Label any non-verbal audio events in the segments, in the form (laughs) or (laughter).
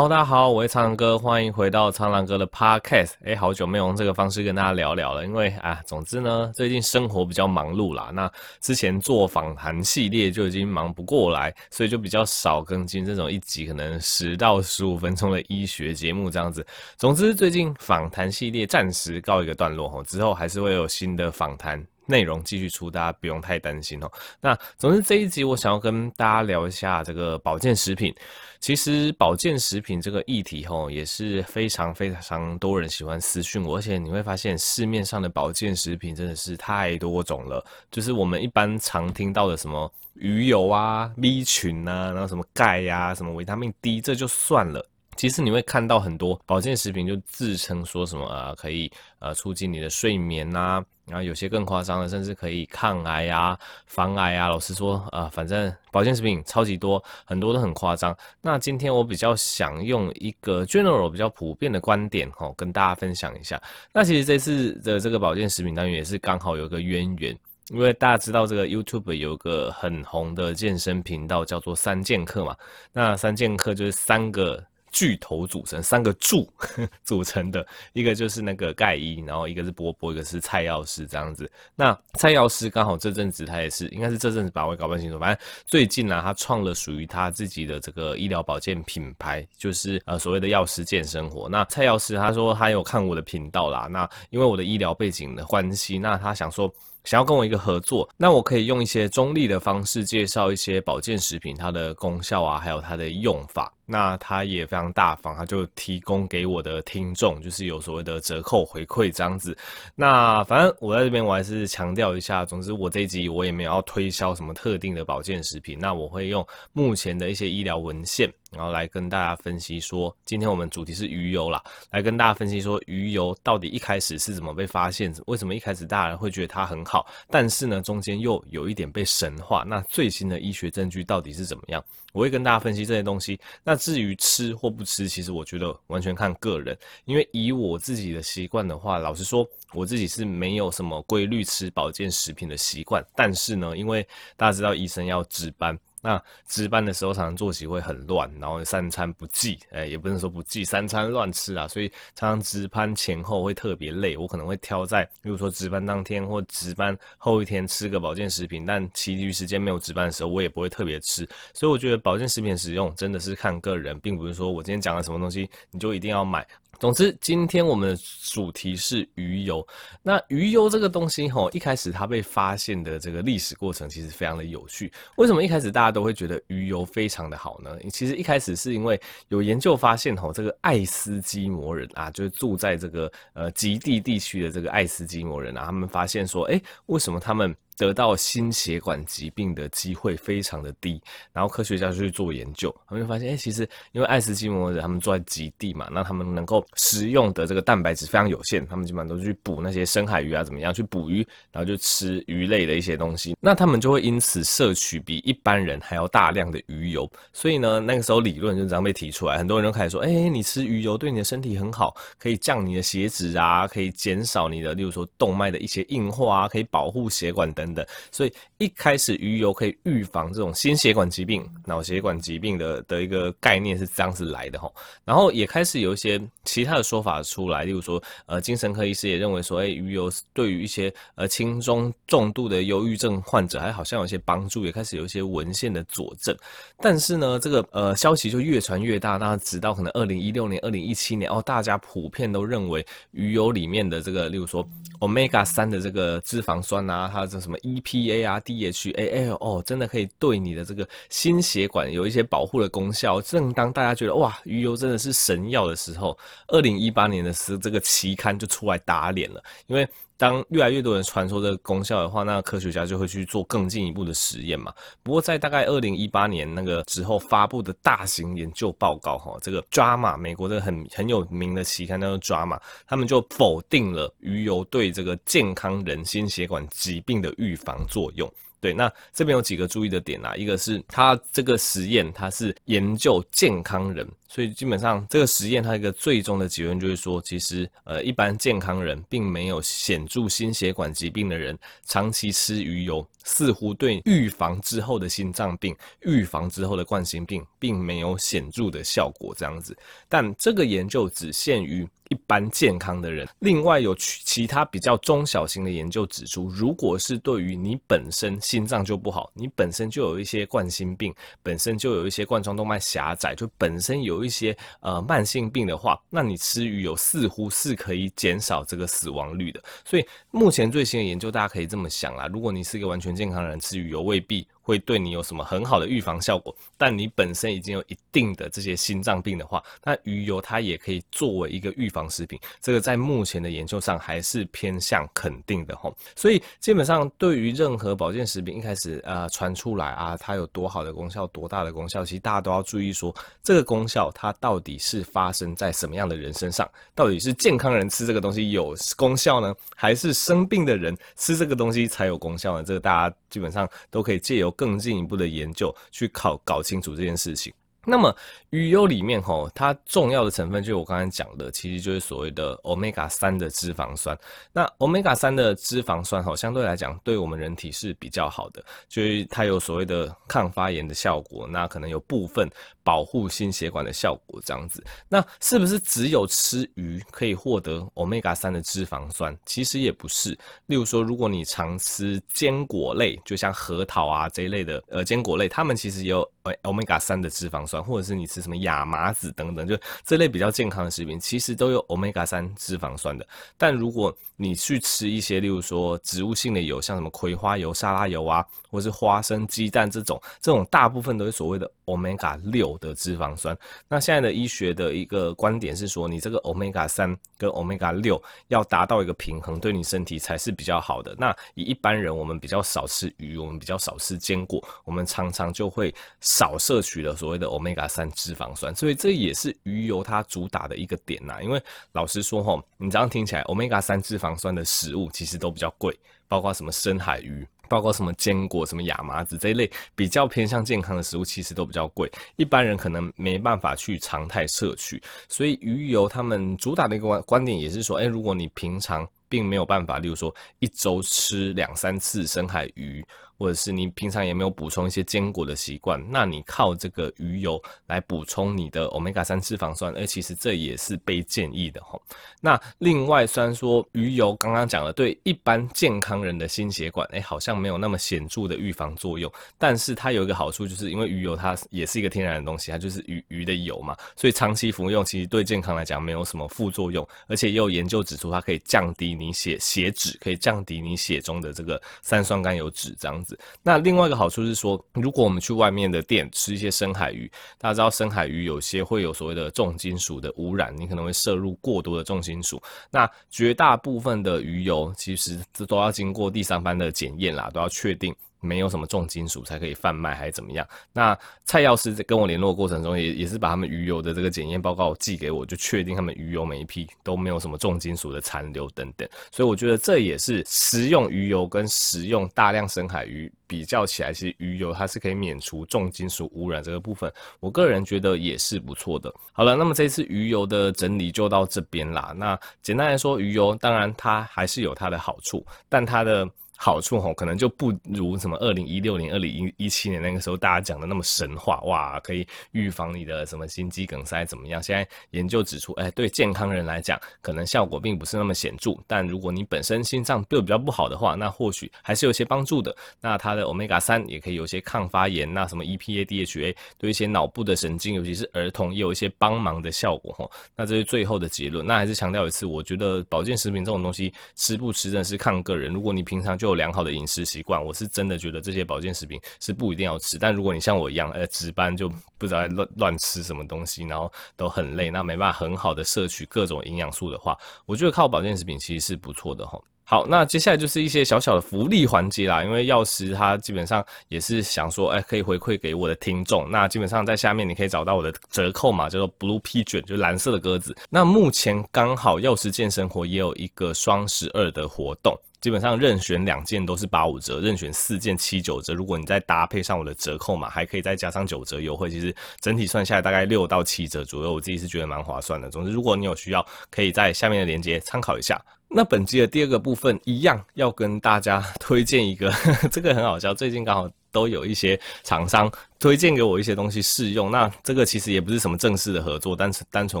Hello，大家好，我是苍狼哥，欢迎回到苍狼哥的 Podcast。哎，好久没有用这个方式跟大家聊聊了，因为啊，总之呢，最近生活比较忙碌啦。那之前做访谈系列就已经忙不过来，所以就比较少更新这种一集可能十到十五分钟的医学节目这样子。总之，最近访谈系列暂时告一个段落吼，之后还是会有新的访谈内容继续出，大家不用太担心哦。那总之这一集我想要跟大家聊一下这个保健食品。其实保健食品这个议题吼，也是非常非常多人喜欢私讯我，而且你会发现市面上的保健食品真的是太多种了，就是我们一般常听到的什么鱼油啊、B 群啊，然后什么钙呀、什么维他命 D，这就算了。其实你会看到很多保健食品就自称说什么啊，可以呃促进你的睡眠呐，然后有些更夸张的，甚至可以抗癌啊、防癌啊。老实说啊，反正保健食品超级多，很多都很夸张。那今天我比较想用一个 general 比较普遍的观点吼，跟大家分享一下。那其实这次的这个保健食品单元也是刚好有个渊源，因为大家知道这个 YouTube 有个很红的健身频道叫做三剑客嘛，那三剑客就是三个。巨头组成三个柱 (laughs) 组成的，一个就是那个盖伊，然后一个是波波，一个是蔡药师这样子。那蔡药师刚好这阵子他也是，应该是这阵子把我搞不清楚，反正最近呢、他创了属于他自己的这个医疗保健品牌，就是呃所谓的药师健生活。那蔡药师他说他有看我的频道啦，那因为我的医疗背景的关系，那他想说。想要跟我一个合作，那我可以用一些中立的方式介绍一些保健食品，它的功效啊，还有它的用法。那他也非常大方，他就提供给我的听众，就是有所谓的折扣回馈这样子。那反正我在这边我还是强调一下，总之我这一集我也没有要推销什么特定的保健食品，那我会用目前的一些医疗文献。然后来跟大家分析说，今天我们主题是鱼油啦，来跟大家分析说鱼油到底一开始是怎么被发现，为什么一开始大家会觉得它很好，但是呢中间又有一点被神化，那最新的医学证据到底是怎么样？我会跟大家分析这些东西。那至于吃或不吃，其实我觉得完全看个人，因为以我自己的习惯的话，老实说，我自己是没有什么规律吃保健食品的习惯，但是呢，因为大家知道医生要值班。那值班的时候，常常作息会很乱，然后三餐不继，哎，也不能说不继，三餐乱吃啊，所以常常值班前后会特别累。我可能会挑在，比如说值班当天或值班后一天吃个保健食品，但其余时间没有值班的时候，我也不会特别吃。所以我觉得保健食品使用真的是看个人，并不是说我今天讲了什么东西你就一定要买。总之，今天我们的主题是鱼油。那鱼油这个东西，吼，一开始它被发现的这个历史过程其实非常的有趣。为什么一开始大家都会觉得鱼油非常的好呢？其实一开始是因为有研究发现，吼，这个爱斯基摩人啊，就是住在这个呃极地地区的这个爱斯基摩人啊，他们发现说，诶，为什么他们得到心血管疾病的机会非常的低，然后科学家就去做研究，他们就发现，哎、其实因为爱斯基摩人他们住在极地嘛，那他们能够食用的这个蛋白质非常有限，他们基本上都去捕那些深海鱼啊，怎么样去捕鱼，然后就吃鱼类的一些东西，那他们就会因此摄取比一般人还要大量的鱼油，所以呢，那个时候理论就这样被提出来，很多人都开始说，哎、你吃鱼油对你的身体很好，可以降你的血脂啊，可以减少你的，例如说动脉的一些硬化啊，可以保护血管等。的所以一开始鱼油可以预防这种心血管疾病、脑血管疾病的的一个概念是这样子来的齁。然后也开始有一些其他的说法出来，例如说，呃，精神科医师也认为说，哎，鱼油对于一些呃轻中重度的忧郁症患者还好像有些帮助，也开始有一些文献的佐证。但是呢，这个呃消息就越传越大，那直到可能二零一六年、二零一七年哦，大家普遍都认为鱼油里面的这个，例如说。Omega 三的这个脂肪酸啊，它这什么 EPA 啊、DHA 哦，真的可以对你的这个心血管有一些保护的功效。正当大家觉得哇，鱼油真的是神药的时候，二零一八年的时候，这个期刊就出来打脸了，因为。当越来越多人传说这个功效的话，那科学家就会去做更进一步的实验嘛。不过在大概二零一八年那个之后发布的大型研究报告，哈，这个 JAMA 美国的很很有名的期刊叫做 JAMA，他们就否定了鱼油对这个健康人心血管疾病的预防作用。对，那这边有几个注意的点啊，一个是它这个实验，它是研究健康人所以基本上这个实验它一个最终的结论就是说，其实呃一般健康人并没有显著心血管疾病的人，长期吃鱼油似乎对预防之后的心脏病、预防之后的冠心病并没有显著的效果这样子。但这个研究只限于一般健康的人。另外有其其他比较中小型的研究指出，如果是对于你本身心脏就不好，你本身就有一些冠心病，本身就有一些冠状动脉狭窄，就本身有。有一些呃慢性病的话，那你吃鱼油似乎是可以减少这个死亡率的。所以目前最新的研究，大家可以这么想啦：如果你是一个完全健康的人，吃鱼油未必会对你有什么很好的预防效果。但你本身已经有一定的这些心脏病的话，那鱼油它也可以作为一个预防食品。这个在目前的研究上还是偏向肯定的吼。所以基本上对于任何保健食品一开始呃传出来啊，它有多好的功效，多大的功效，其实大家都要注意说这个功效。它到底是发生在什么样的人身上？到底是健康人吃这个东西有功效呢，还是生病的人吃这个东西才有功效呢？这个大家基本上都可以借由更进一步的研究去考搞清楚这件事情。那么鱼油里面吼，它重要的成分就是我刚才讲的，其实就是所谓的 Omega 三的脂肪酸。那 Omega 三的脂肪酸吼，相对来讲对我们人体是比较好的，就是它有所谓的抗发炎的效果，那可能有部分保护心血管的效果这样子。那是不是只有吃鱼可以获得 Omega 三的脂肪酸？其实也不是。例如说，如果你常吃坚果类，就像核桃啊这一类的呃坚果类，它们其实也有 Omega 三的脂肪酸。或者是你吃什么亚麻籽等等，就这类比较健康的食品，其实都有 Omega 三脂肪酸的。但如果你去吃一些，例如说植物性的油，像什么葵花油、沙拉油啊，或是花生、鸡蛋这种，这种大部分都是所谓的 Omega 六的脂肪酸。那现在的医学的一个观点是说，你这个 Omega 三跟 Omega 六要达到一个平衡，对你身体才是比较好的。那以一般人，我们比较少吃鱼，我们比较少吃坚果，我们常常就会少摄取了所谓的 Omega 三脂肪酸，所以这也是鱼油它主打的一个点呐。因为老实说吼，你这样听起来，Omega 三脂肪酸的食物其实都比较贵，包括什么深海鱼，包括什么坚果、什么亚麻籽这一类比较偏向健康的食物，其实都比较贵，一般人可能没办法去常态摄取。所以鱼油他们主打的一个观观点也是说，哎，如果你平常并没有办法，例如说一周吃两三次深海鱼。或者是你平常也没有补充一些坚果的习惯，那你靠这个鱼油来补充你的 Omega 三脂肪酸，而其实这也是被建议的吼。那另外，虽然说鱼油刚刚讲了，对一般健康人的心血管，哎，好像没有那么显著的预防作用，但是它有一个好处，就是因为鱼油它也是一个天然的东西，它就是鱼鱼的油嘛，所以长期服用其实对健康来讲没有什么副作用，而且也有研究指出它可以降低你血血脂，可以降低你血中的这个三酸甘油脂这样子。那另外一个好处是说，如果我们去外面的店吃一些深海鱼，大家知道深海鱼有些会有所谓的重金属的污染，你可能会摄入过多的重金属。那绝大部分的鱼油其实这都要经过第三方的检验啦，都要确定。没有什么重金属才可以贩卖，还是怎么样？那蔡药师在跟我联络过程中也，也也是把他们鱼油的这个检验报告寄给我，就确定他们鱼油每一批都没有什么重金属的残留等等。所以我觉得这也是食用鱼油跟食用大量深海鱼比较起来，其实鱼油它是可以免除重金属污染这个部分，我个人觉得也是不错的。好了，那么这次鱼油的整理就到这边啦。那简单来说，鱼油当然它还是有它的好处，但它的。好处吼，可能就不如什么二零一六年、二零一七年那个时候大家讲的那么神话哇，可以预防你的什么心肌梗塞怎么样？现在研究指出，哎、对健康人来讲，可能效果并不是那么显著。但如果你本身心脏就比较不好的话，那或许还是有些帮助的。那它的 Omega 三也可以有些抗发炎，那什么 EPA、DHA 对一些脑部的神经，尤其是儿童，也有一些帮忙的效果吼。那这是最后的结论。那还是强调一次，我觉得保健食品这种东西吃不吃真的是看个人。如果你平常就有良好的饮食习惯，我是真的觉得这些保健食品是不一定要吃。但如果你像我一样，呃，值班就不知道乱乱吃什么东西，然后都很累，那没办法很好的摄取各种营养素的话，我觉得靠保健食品其实是不错的哈。好，那接下来就是一些小小的福利环节啦。因为药师他基本上也是想说，哎，可以回馈给我的听众。那基本上在下面你可以找到我的折扣嘛，叫做 Blue Pigeon，就是蓝色的鸽子。那目前刚好药师健生活也有一个双十二的活动。基本上任选两件都是八五折，任选四件七九折。如果你再搭配上我的折扣码，还可以再加上九折优惠，其实整体算下来大概六到七折左右，我自己是觉得蛮划算的。总之，如果你有需要，可以在下面的链接参考一下。那本集的第二个部分一样要跟大家 (laughs) 推荐一个，呵呵，这个很好笑，最近刚好都有一些厂商。推荐给我一些东西试用，那这个其实也不是什么正式的合作，单纯单纯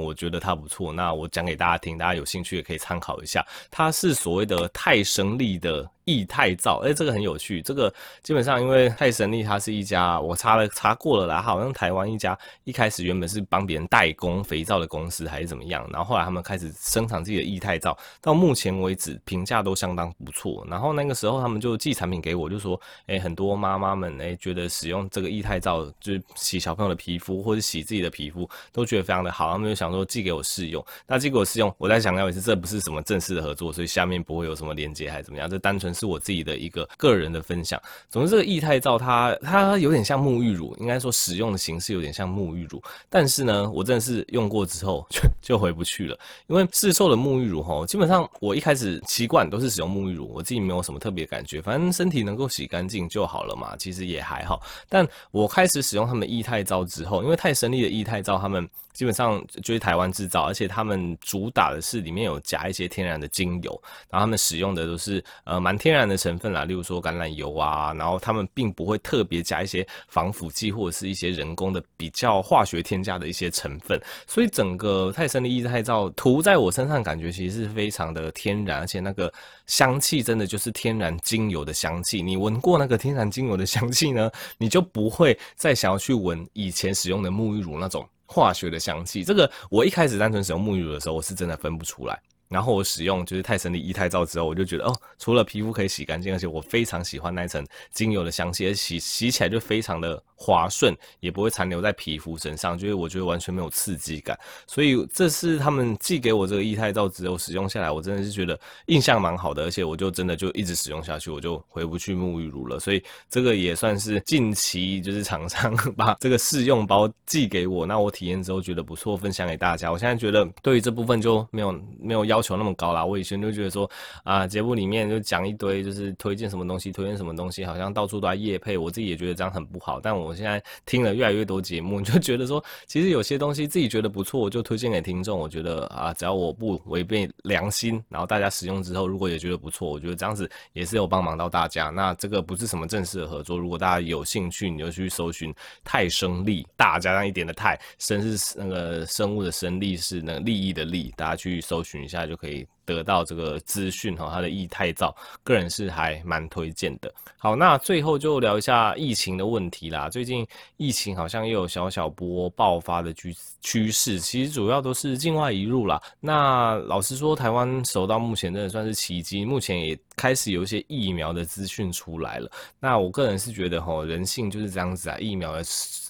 我觉得它不错，那我讲给大家听，大家有兴趣也可以参考一下。它是所谓的泰生力的液态皂，哎，这个很有趣。这个基本上因为泰生力它是一家我查了查过了啦，好像台湾一家一开始原本是帮别人代工肥皂的公司还是怎么样，然后后来他们开始生产自己的液态皂，到目前为止评价都相当不错。然后那个时候他们就寄产品给我，就说，哎，很多妈妈们哎觉得使用这个液态皂。就是洗小朋友的皮肤或者洗自己的皮肤都觉得非常的好，他们就想说寄给我试用。那寄给我试用，我在想要的是这不是什么正式的合作，所以下面不会有什么连接还是怎么样，这单纯是我自己的一个个人的分享。总之，这个液态皂它它有点像沐浴乳，应该说使用的形式有点像沐浴乳，但是呢，我真的是用过之后就就回不去了，因为市售的沐浴乳吼，基本上我一开始习惯都是使用沐浴乳，我自己没有什么特别感觉，反正身体能够洗干净就好了嘛，其实也还好。但我开始使用他们液态皂之后，因为泰升力的液态皂，他们基本上就是台湾制造，而且他们主打的是里面有加一些天然的精油，然后他们使用的都是呃蛮天然的成分啦，例如说橄榄油啊，然后他们并不会特别加一些防腐剂或者是一些人工的比较化学添加的一些成分，所以整个泰升力液态皂涂在我身上感觉其实是非常的天然，而且那个香气真的就是天然精油的香气，你闻过那个天然精油的香气呢，(laughs) 你就不会再想要去闻以前使用的沐浴乳那种化学的香气，这个我一开始单纯使用沐浴乳的时候，我是真的分不出来。然后我使用就是泰升力液态皂之后，我就觉得哦，除了皮肤可以洗干净，而且我非常喜欢那一层精油的香气，而洗洗起来就非常的滑顺，也不会残留在皮肤身上，就是我觉得完全没有刺激感。所以这是他们寄给我这个液态皂之后使用下来，我真的是觉得印象蛮好的，而且我就真的就一直使用下去，我就回不去沐浴乳了。所以这个也算是近期就是厂商 (laughs) 把这个试用包寄给我，那我体验之后觉得不错，分享给大家。我现在觉得对于这部分就没有没有要。要求那么高啦，我以前就觉得说啊，节目里面就讲一堆，就是推荐什么东西，推荐什么东西，好像到处都在夜配，我自己也觉得这样很不好。但我现在听了越来越多节目，你就觉得说，其实有些东西自己觉得不错，我就推荐给听众。我觉得啊，只要我不违背良心，然后大家使用之后，如果也觉得不错，我觉得这样子也是有帮忙到大家。那这个不是什么正式的合作，如果大家有兴趣，你就去搜寻泰生力，大加上一点的泰，生是那个生物的生，力是那个利益的利，大家去搜寻一下。就可以得到这个资讯哈，它的液态照，个人是还蛮推荐的。好，那最后就聊一下疫情的问题啦。最近疫情好像又有小小波爆发的趋趋势，其实主要都是境外移入啦。那老实说，台湾守到目前真的算是奇迹，目前也开始有一些疫苗的资讯出来了。那我个人是觉得哈，人性就是这样子啊，疫苗的。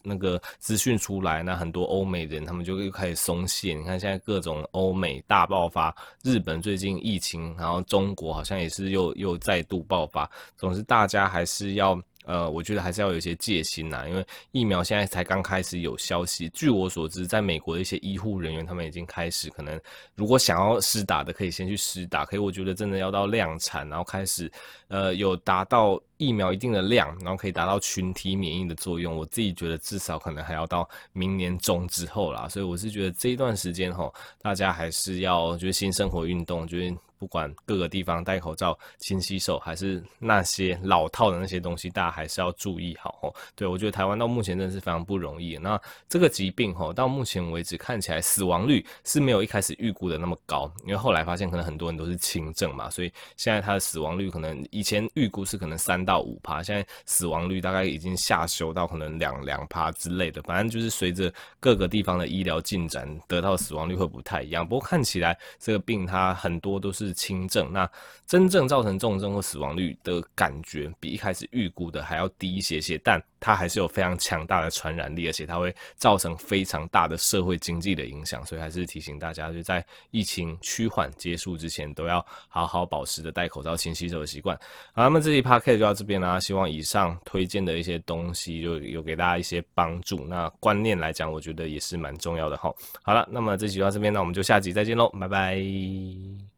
那个资讯出来，那很多欧美人他们就又开始松懈。你看现在各种欧美大爆发，日本最近疫情，然后中国好像也是又又再度爆发。总之，大家还是要。呃，我觉得还是要有一些戒心呐，因为疫苗现在才刚开始有消息。据我所知，在美国的一些医护人员，他们已经开始可能，如果想要施打的，可以先去施打。可以，我觉得真的要到量产，然后开始，呃，有达到疫苗一定的量，然后可以达到群体免疫的作用。我自己觉得至少可能还要到明年中之后啦。所以我是觉得这一段时间吼，大家还是要就是新生活运动，就是。不管各个地方戴口罩、勤洗手，还是那些老套的那些东西，大家还是要注意好哦。对，我觉得台湾到目前真的是非常不容易。那这个疾病吼，到目前为止看起来死亡率是没有一开始预估的那么高，因为后来发现可能很多人都是轻症嘛，所以现在它的死亡率可能以前预估是可能三到五趴，现在死亡率大概已经下修到可能两两趴之类的。反正就是随着各个地方的医疗进展，得到死亡率会不太一样。不过看起来这个病它很多都是。轻症，那真正造成重症或死亡率的感觉比一开始预估的还要低一些些，但它还是有非常强大的传染力，而且它会造成非常大的社会经济的影响，所以还是提醒大家，就在疫情趋缓结束之前，都要好好保持着戴口罩、勤洗手的习惯。好，那么这期 p o c a s t 就到这边啦，希望以上推荐的一些东西就有给大家一些帮助。那观念来讲，我觉得也是蛮重要的哈。好了，那么这期到这边，那我们就下集再见喽，拜拜。